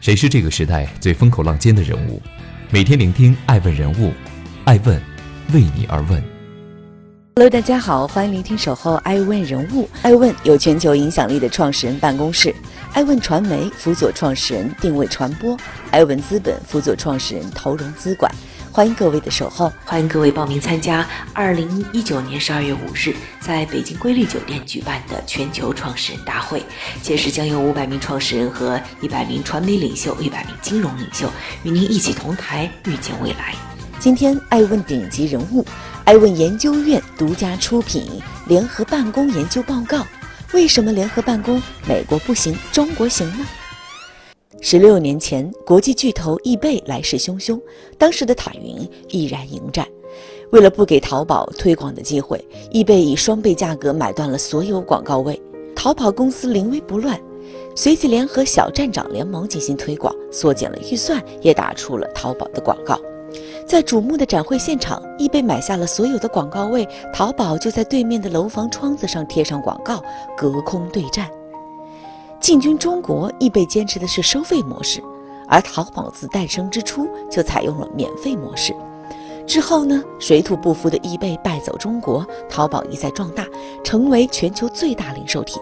谁是这个时代最风口浪尖的人物？每天聆听爱问人物，爱问为你而问。Hello，大家好，欢迎聆听守候爱问人物。爱问有全球影响力的创始人办公室，爱问传媒辅佐创始人定位传播，爱问资本辅佐创始人投融资管。欢迎各位的守候，欢迎各位报名参加二零一九年十二月五日在北京瑰丽酒店举办的全球创始人大会。届时将有五百名创始人和一百名传媒领袖、一百名金融领袖与您一起同台预见未来。今天爱问顶级人物，爱问研究院独家出品联合办公研究报告：为什么联合办公美国不行，中国行呢？十六年前，国际巨头易贝来势汹汹，当时的塔云毅然迎战。为了不给淘宝推广的机会，易贝以双倍价格买断了所有广告位。淘宝公司临危不乱，随即联合小站长联盟进行推广，缩减了预算，也打出了淘宝的广告。在瞩目的展会现场，易贝买下了所有的广告位，淘宝就在对面的楼房窗子上贴上广告，隔空对战。进军中国，易贝坚持的是收费模式，而淘宝自诞生之初就采用了免费模式。之后呢，水土不服的易贝败走中国，淘宝一再壮大，成为全球最大零售体。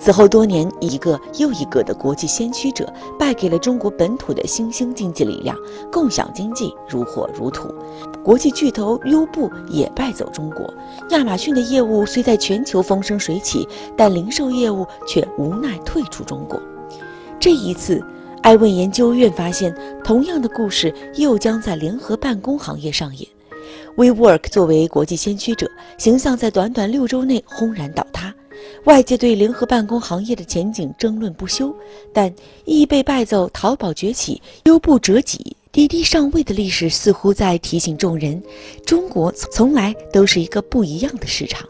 此后多年，一个又一个的国际先驱者败给了中国本土的新兴经济力量，共享经济如火如荼。国际巨头优步也败走中国，亚马逊的业务虽在全球风生水起，但零售业务却无奈退出中国。这一次，艾问研究院发现，同样的故事又将在联合办公行业上演。WeWork 作为国际先驱者，形象在短短六周内轰然倒塌。外界对联合办公行业的前景争论不休，但易被败走，淘宝崛起，优步折戟，滴滴上位的历史似乎在提醒众人：中国从来都是一个不一样的市场。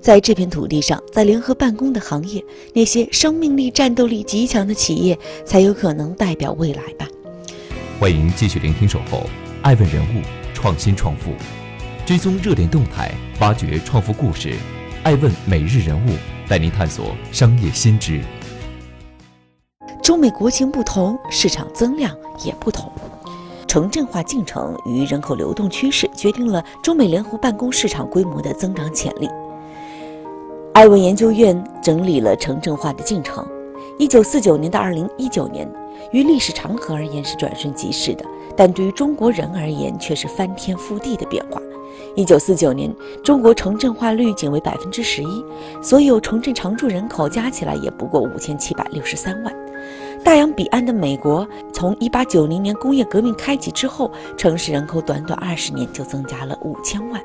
在这片土地上，在联合办公的行业，那些生命力、战斗力极强的企业才有可能代表未来吧。欢迎继续聆听《守候爱问人物创新创富》，追踪热点动态，挖掘创富故事。爱问每日人物带您探索商业新知。中美国情不同，市场增量也不同。城镇化进程与人口流动趋势决定了中美联合办公市场规模的增长潜力。艾文研究院整理了城镇化的进程。一九四九年到二零一九年，于历史长河而言是转瞬即逝的，但对于中国人而言却是翻天覆地的变化。一九四九年，中国城镇化率仅为百分之十一，所有城镇常住人口加起来也不过五千七百六十三万。大洋彼岸的美国，从一八九零年工业革命开启之后，城市人口短短二十年就增加了五千万。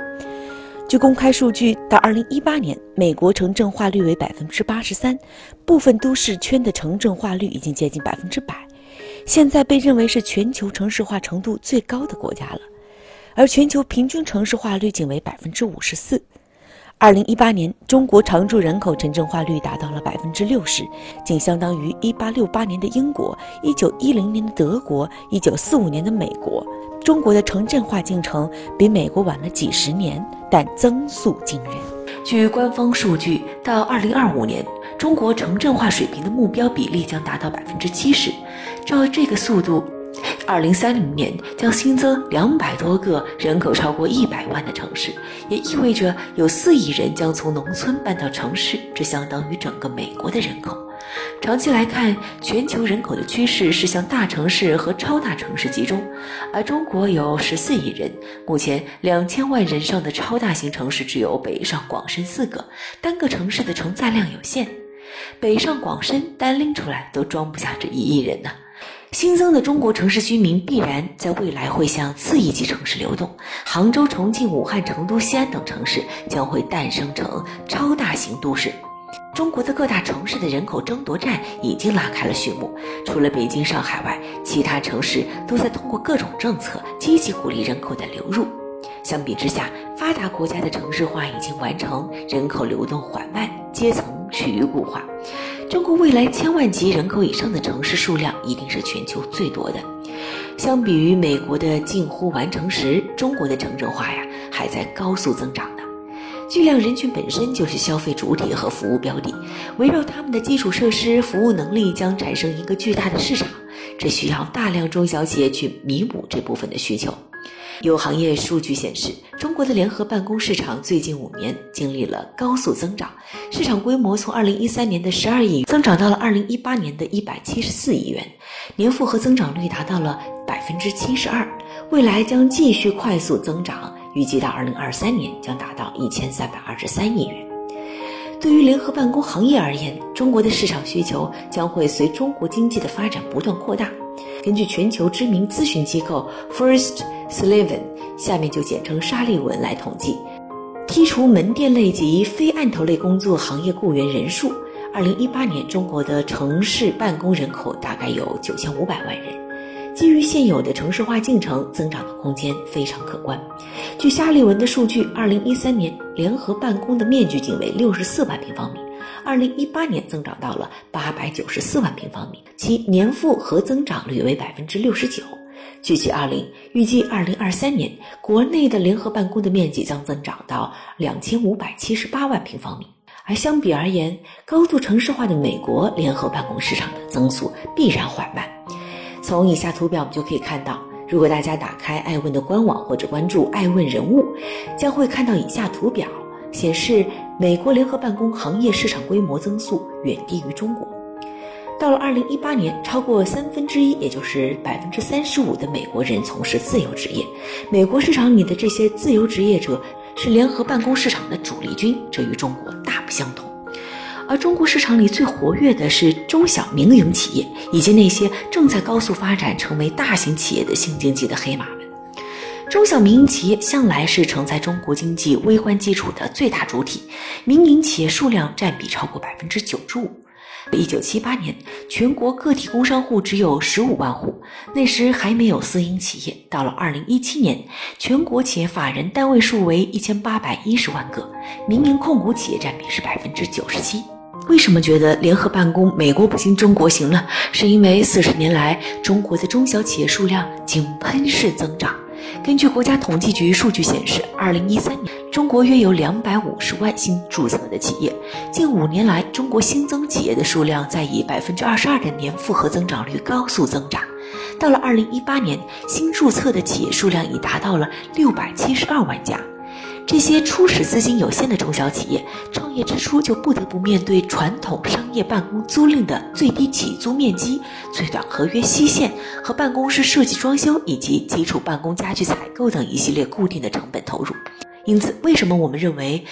据公开数据，到二零一八年，美国城镇化率为百分之八十三，部分都市圈的城镇化率已经接近百分之百，现在被认为是全球城市化程度最高的国家了。而全球平均城市化率仅为百分之五十四。二零一八年，中国常住人口城镇化率达到了百分之六十，仅相当于一八六八年的英国、一九一零年的德国、一九四五年的美国。中国的城镇化进程比美国晚了几十年，但增速惊人。据官方数据，到二零二五年，中国城镇化水平的目标比例将达到百分之七十。照这个速度，二零三零年将新增两百多个人口超过一百万的城市，也意味着有四亿人将从农村搬到城市，这相当于整个美国的人口。长期来看，全球人口的趋势是向大城市和超大城市集中，而中国有十四亿人，目前两千万人上的超大型城市只有北上广深四个，单个城市的承载量有限，北上广深单拎出来都装不下这一亿人呢。新增的中国城市居民必然在未来会向次一级城市流动，杭州、重庆、武汉、成都、西安等城市将会诞生成超大型都市。中国的各大城市的人口争夺战已经拉开了序幕，除了北京、上海外，其他城市都在通过各种政策积极鼓励人口的流入。相比之下，发达国家的城市化已经完成，人口流动缓慢，阶层趋于固化。中国未来千万级人口以上的城市数量一定是全球最多的。相比于美国的近乎完成时，中国的城镇化呀还在高速增长呢。巨量人群本身就是消费主体和服务标的，围绕他们的基础设施、服务能力将产生一个巨大的市场，这需要大量中小企业去弥补这部分的需求。有行业数据显示，中国的联合办公市场最近五年经历了高速增长，市场规模从2013年的12亿增长到了2018年的174亿元，年复合增长率达到了72%，未来将继续快速增长，预计到2023年将达到1323亿元。对于联合办公行业而言，中国的市场需求将会随中国经济的发展不断扩大。根据全球知名咨询机构 First Sullivan，下面就简称沙利文来统计，剔除门店类及非案头类工作行业雇员人数，二零一八年中国的城市办公人口大概有九千五百万人。基于现有的城市化进程，增长的空间非常可观。据沙利文的数据，二零一三年联合办公的面积仅为六十四万平方米。二零一八年增长到了八百九十四万平方米，其年复合增长率为百分之六十九。据其二零预计，二零二三年国内的联合办公的面积将增长到两千五百七十八万平方米。而相比而言，高度城市化的美国联合办公市场的增速必然缓慢。从以下图表我们就可以看到，如果大家打开爱问的官网或者关注爱问人物，将会看到以下图表。显示，美国联合办公行业市场规模增速远低于中国。到了二零一八年，超过三分之一，也就是百分之三十五的美国人从事自由职业。美国市场里的这些自由职业者是联合办公市场的主力军，这与中国大不相同。而中国市场里最活跃的是中小民营企业，以及那些正在高速发展成为大型企业的新经济的黑马们。中小民营企业向来是承载中国经济微观基础的最大主体，民营企业数量占比超过百分之九十五。一九七八年，全国个体工商户只有十五万户，那时还没有私营企业。到了二零一七年，全国企业法人单位数为一千八百一十万个，民营控股企业占比是百分之九十七。为什么觉得联合办公美国不行中国行呢？是因为四十年来中国的中小企业数量井喷式增长。根据国家统计局数据显示，二零一三年中国约有两百五十万新注册的企业。近五年来，中国新增企业的数量在以百分之二十二的年复合增长率高速增长。到了二零一八年，新注册的企业数量已达到了六百七十二万家。这些初始资金有限的中小企业，创业之初就不得不面对传统商业办公租赁的最低起租面积、最短合约期限和办公室设计装修以及基础办公家具采购等一系列固定的成本投入。因此，为什么我们认为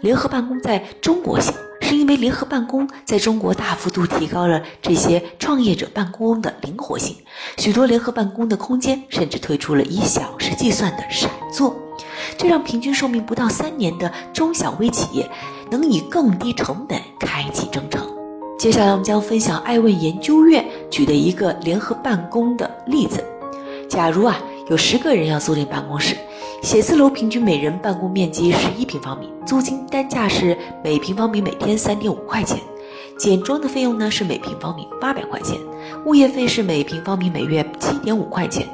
联合办公在中国行？是因为联合办公在中国大幅度提高了这些创业者办公的灵活性，许多联合办公的空间甚至推出了以小时计算的闪座。这让平均寿命不到三年的中小微企业能以更低成本开启征程。接下来，我们将分享爱问研究院举的一个联合办公的例子。假如啊，有十个人要租赁办公室，写字楼平均每人办公面积十一平方米，租金单价是每平方米每天三点五块钱。简装的费用呢是每平方米八百块钱，物业费是每平方米每月七点五块钱，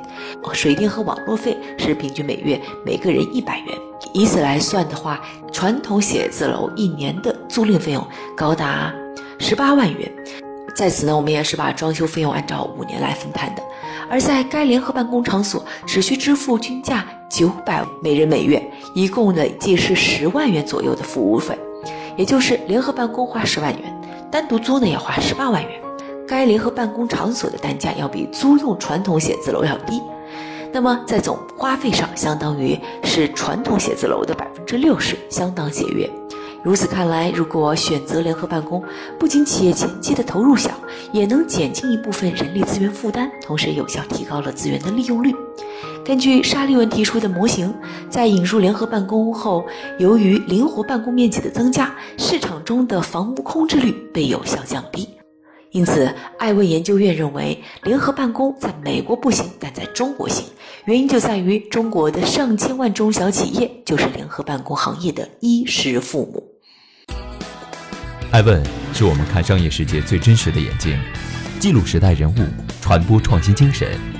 水电和网络费是平均每月每个人一百元。以此来算的话，传统写字楼一年的租赁费用高达十八万元。在此呢，我们也是把装修费用按照五年来分摊的。而在该联合办公场所，只需支付均价九百每人每月，一共累计是十万元左右的服务费，也就是联合办公花十万元。单独租呢要花十八万元，该联合办公场所的单价要比租用传统写字楼要低，那么在总花费上，相当于是传统写字楼的百分之六十，相当节约。如此看来，如果选择联合办公，不仅企业前期的投入小，也能减轻一部分人力资源负担，同时有效提高了资源的利用率。根据沙利文提出的模型，在引入联合办公后，由于灵活办公面积的增加，市场中的房屋空置率被有效降低。因此，艾问研究院认为，联合办公在美国不行，但在中国行。原因就在于中国的上千万中小企业就是联合办公行业的衣食父母。艾问是我们看商业世界最真实的眼睛，记录时代人物，传播创新精神。